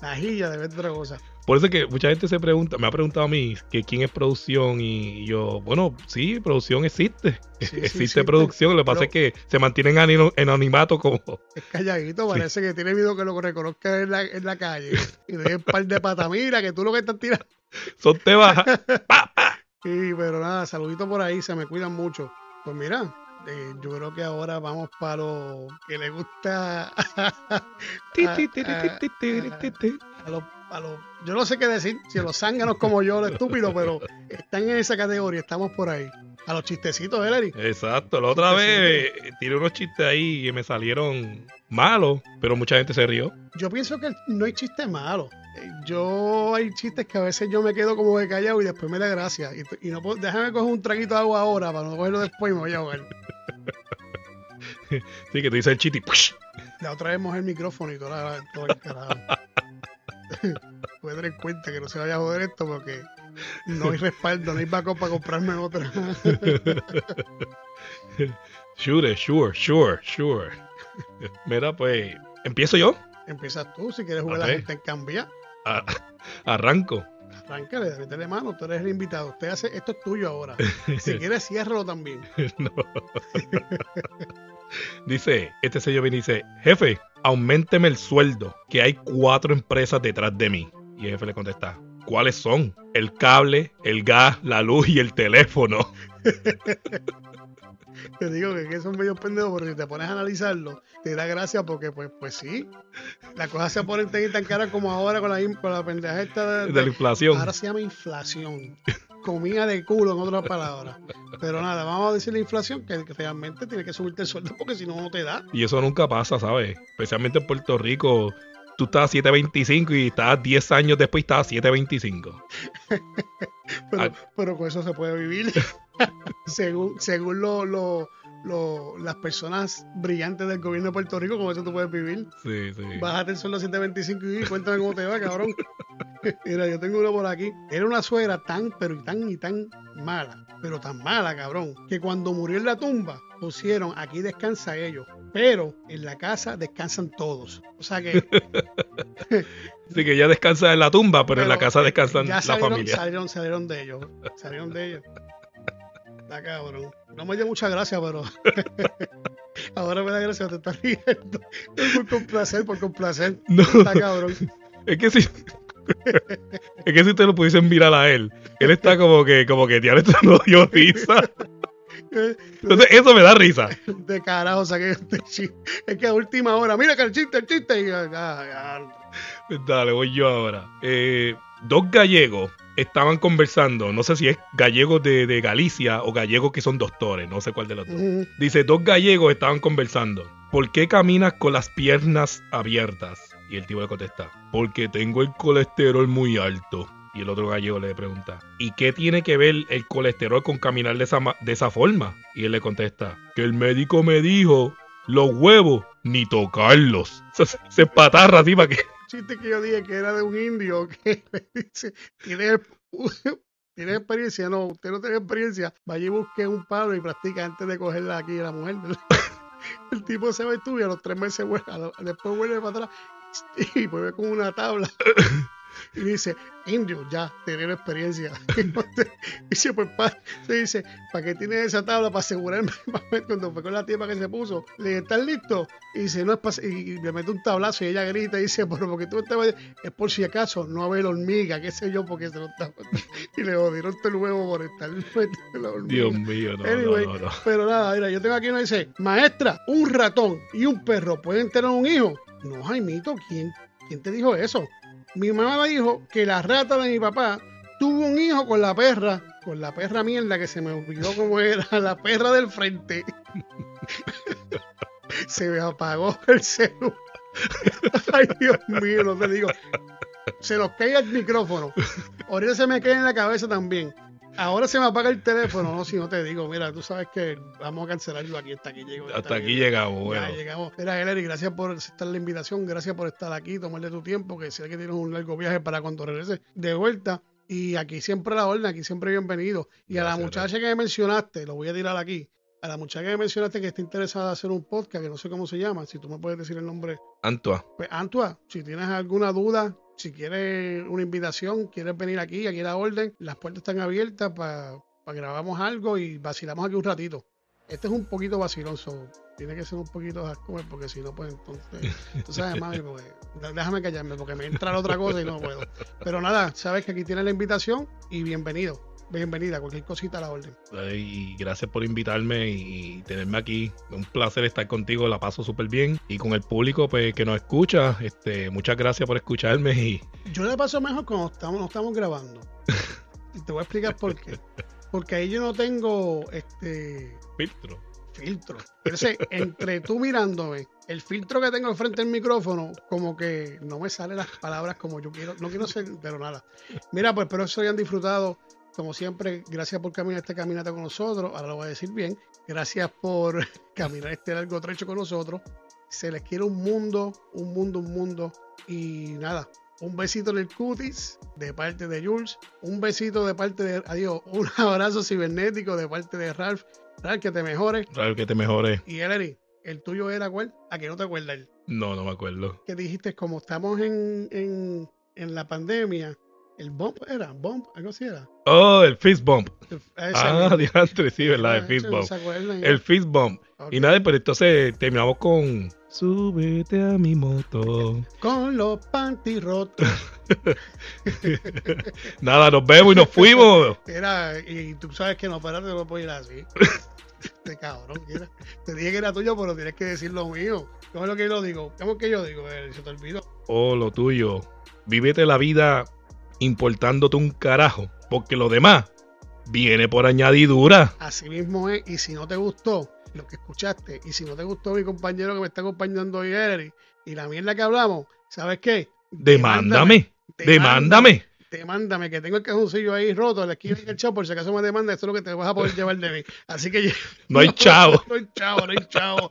La jilla de otra cosa. Por eso que mucha gente se pregunta, me ha preguntado a mí que quién es producción y yo, bueno, sí, producción [LAUGHS] existe. existe producción, lo que pasa es que se mantienen en anonimato como... Es calladito, parece que tiene miedo que lo reconozca en la, en la calle. y de un par de patamira que tú lo que estás tirando... [LAUGHS] Son temas... [LAUGHS] Sí, pero nada, saludito por ahí, se me cuidan mucho. Pues mira, eh, yo creo que ahora vamos para lo que le gusta [LAUGHS] a, los yo no sé qué decir, si los zánganos como yo, lo estúpido, pero están en esa categoría, estamos por ahí. A los chistecitos, ¿eh, Exacto, la otra vez eh, tiré unos chistes ahí que me salieron malos, pero mucha gente se rió. Yo pienso que no hay chistes malos. Eh, yo hay chistes que a veces yo me quedo como de callado y después me da gracia. Y, no puedo, déjame coger un traguito de agua ahora para no cogerlo después y me voy a ahogar. [LAUGHS] sí, que te dice el chiste y La otra vez mojé el micrófono y todo, todo el carajo. [LAUGHS] Voy a tener en cuenta que no se vaya a joder esto porque no [LAUGHS] hay respaldo, no hay backup para comprarme otra. sure, sure, sure, sure. Mira, pues, ¿empiezo yo? Empiezas tú, si quieres jugar a la gente en cambia. arranco. Arráncale, métele mano, tú eres el invitado. Usted hace, esto es tuyo ahora. Si quieres, ciérralo también. no. Dice, este sello viene y dice, jefe, aumenteme el sueldo, que hay cuatro empresas detrás de mí. Y el jefe le contesta, ¿cuáles son? El cable, el gas, la luz y el teléfono. [LAUGHS] te digo que, que son medio pendejos, pero si te pones a analizarlo, te da gracia porque, pues, pues sí, la cosa se pone tan cara como ahora con la, con la pendeja esta de, de la inflación. Ahora se llama inflación comida de culo, en otras palabras. Pero nada, vamos a decir la inflación, que, realmente tiene que subirte el sueldo porque si no, no te da. Y eso nunca pasa, ¿sabes? Especialmente en Puerto Rico. Tú estabas a 7.25 y estabas 10 años después y estabas a 7.25. [LAUGHS] pero, pero con eso se puede vivir. [LAUGHS] según según lo, las personas brillantes del gobierno de Puerto Rico, como eso tú puedes vivir. Sí, sí. Bájate el sueldo 725 y cuéntame cómo te va, cabrón. [LAUGHS] Mira, yo tengo uno por aquí. Era una suegra tan, pero tan y tan mala, pero tan mala, cabrón, que cuando murió en la tumba pusieron aquí descansa ellos, pero en la casa descansan todos. O sea que. [LAUGHS] sí, que ya descansa en la tumba, pero, en la casa descansan la familia. Salieron, salieron de ellos. Salieron de ellos. Está cabrón. No me dio mucha gracia, pero. [LAUGHS] Ahora me da gracia, te estás riendo. Por complacer, por complacer. [LAUGHS] No. Está cabrón. Es que si. es que si ustedes lo pudiesen mirar a él, él está como que, como que, tío, esto no dio risa. [LAUGHS] Entonces, eso me da risa. De carajo, saqué este chiste. Es que a última hora, mira que el chiste, el chiste. Y, pues Dale, voy yo ahora. Eh, dos gallegos estaban conversando, no sé si es gallegos de, Galicia o gallegos que son doctores, no sé cuál de los dos. Dice, dos gallegos estaban conversando. ¿Por qué caminas con las piernas abiertas? Y el tipo le contesta, porque tengo el colesterol muy alto. Y el otro gallego le pregunta, ¿y qué tiene que ver el colesterol con caminar de esa, de esa forma? Y él le contesta, que el médico me dijo, los huevos, ni tocarlos. [LAUGHS] Se, se patarra así para que... Chiste que yo dije que era de un indio que [LAUGHS] le dice, ¿tienes, [LAUGHS] experiencia? No, usted no tiene experiencia. Vaya y busque un palo y practica antes de cogerla aquí a la mujer. [LAUGHS] El tipo se va y a los tres meses vuelve, después vuelve para atrás y vuelve con una tabla y dice, indio, ya, tener experiencia. [LAUGHS] y dice, pues, se dice, ¿para qué tiene esa tabla? Para asegurarme, [LAUGHS] cuando fue con la tipa que se puso, le dije, ¿estás listo? Y dice, no es para, y le mete un tablazo y ella grita y dice, pero porque tú estabas, es por si acaso, no haber hormiga, qué sé yo, porque se lo estaba, [LAUGHS] y le jodieron este huevo por estar la hormiga. Dios mío, no, no, no, Pero nada, mira, yo tengo aquí uno dice, maestra, un ratón y un perro pueden tener un hijo. No, Jaimito, ¿quién, ¿quién te dijo eso? Mi mamá me dijo que la rata de mi papá tuvo un hijo con la perra, con la perra mierda que se me olvidó cómo era, [LAUGHS] la perra del frente. [LAUGHS] se me apagó el celular. [LAUGHS] Ay, Dios mío, no te digo. Se nos cae el micrófono. Ahorita se me cae en la cabeza también. Ahora se me apaga el teléfono, no, si no te digo, mira, tú sabes que vamos a cancelarlo aquí hasta aquí llego. Hasta, aquí llegamos, bueno. llegamos. Mira, Eleri, gracias por aceptar la invitación, gracias por estar aquí, tomarle tu tiempo, que sé que tienes un largo viaje para cuando regreses de vuelta. Y aquí siempre la orden, aquí siempre bienvenido. Y a la muchacha que me mencionaste, lo voy a tirar aquí, a la muchacha que me mencionaste que está interesada en hacer un podcast, que no sé cómo se llama, si tú me puedes decir el nombre. Antua. Pues Antua, si tienes alguna duda, si quieres una invitación, quieres venir aquí, aquí la orden, las puertas están abiertas para grabamos algo y vacilamos aquí un ratito. Este es un poquito vaciloso, tiene que ser un poquito hardcore porque si no, pues entonces, tú sabes, [LAUGHS] mami, déjame callarme porque me entra la otra cosa y no puedo. Pero nada, sabes que aquí tienes la invitación y bienvenido bienvenida, cualquier cosita a la orden. Y gracias por invitarme y tenerme aquí. Un placer estar contigo, la paso súper bien. Y con el público pues, que nos escucha, este, muchas gracias por escucharme. Y... Yo la paso mejor cuando estamos, no estamos grabando. y te voy a explicar por qué. Porque ahí yo no tengo este filtro. Filtro. Entonces, entre tú mirándome, el filtro que tengo enfrente del micrófono, como que no me salen las palabras como yo quiero. No quiero ser, pero nada. Mira, pues espero que hayan disfrutado como siempre, gracias por caminar este caminata con nosotros. Ahora lo voy a decir bien. Gracias por [LAUGHS] caminar este largo trecho con nosotros. Se les quiere un mundo, un mundo, un mundo. Y nada, un besito en el cutis de parte de Jules. Un besito de parte de. Adiós. [LAUGHS] Un abrazo cibernético de parte de Ralph. Ralph, que te mejore. Ralph, que te mejore. Y Ellery, ¿el tuyo era cuál? ¿A que no te acuerdas? No, no me acuerdo. Que dijiste, como estamos en, en, en la pandemia, el bump era, bump, algo así era. Oh, el fist bump. ah, [LAUGHS] diantre, sí, ¿verdad? El ah, fist bump. El fist bump. Y nada, pero entonces terminamos con Súbete a mi moto. [LAUGHS] Con los panty rotos. [LAUGHS] nada, nos vemos y nos fuimos. Era, y tú sabes que no, espérate, no puedo ir así. Este cabrón, te dije que era tuyo, pero tienes que decir lo mío. ¿Cómo es lo que yo digo? ¿Cómo es que yo digo? Eh, se te olvidó. Oh, lo tuyo. Vívete la vida importándote un carajo, porque lo demás viene por añadidura. Así mismo es, y si no te gustó lo que escuchaste, y si no te gustó mi compañero que me está acompañando hoy, y la mierda que hablamos, ¿sabes qué? Demándame, demándame. demándame, que tengo el cajoncillo ahí roto, la esquina chavo por si acaso me demanda, esto es lo que te vas a poder llevar de mí. Así que no hay [LAUGHS] chavo. No hay chavo, no hay chavo.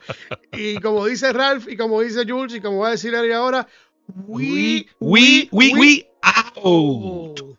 Y como dice Ralph, y como dice Jules, y como va a decir Ari ahora, we, we, we, we, out.